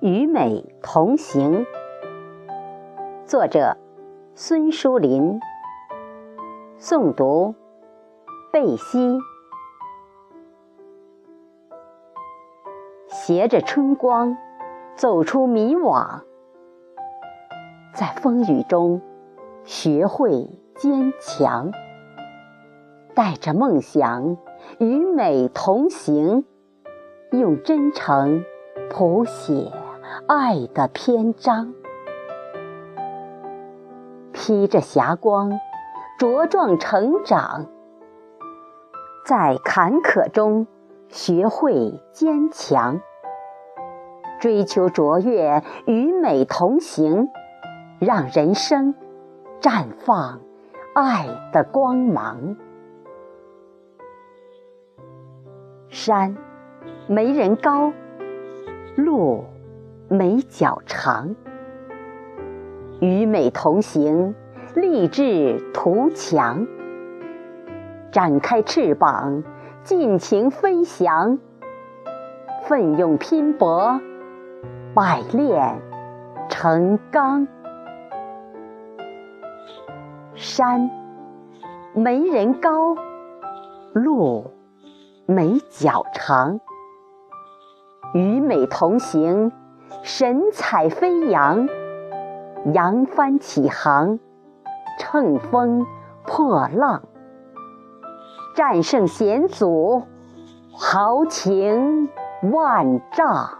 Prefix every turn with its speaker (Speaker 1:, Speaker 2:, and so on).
Speaker 1: 与美同行。作者：孙淑林。诵读：贝西。携着春光，走出迷惘，在风雨中学会坚强，带着梦想与美同行，用真诚谱写爱的篇章，披着霞光茁壮成长，在坎坷中学会坚强。追求卓越，与美同行，让人生绽放爱的光芒。山没人高，路没脚长，与美同行，立志图强。展开翅膀，尽情飞翔，奋勇拼搏。百炼成钢，山没人高，路没脚长，与美同行，神采飞扬，扬帆起航，乘风破浪，战胜险阻，豪情万丈。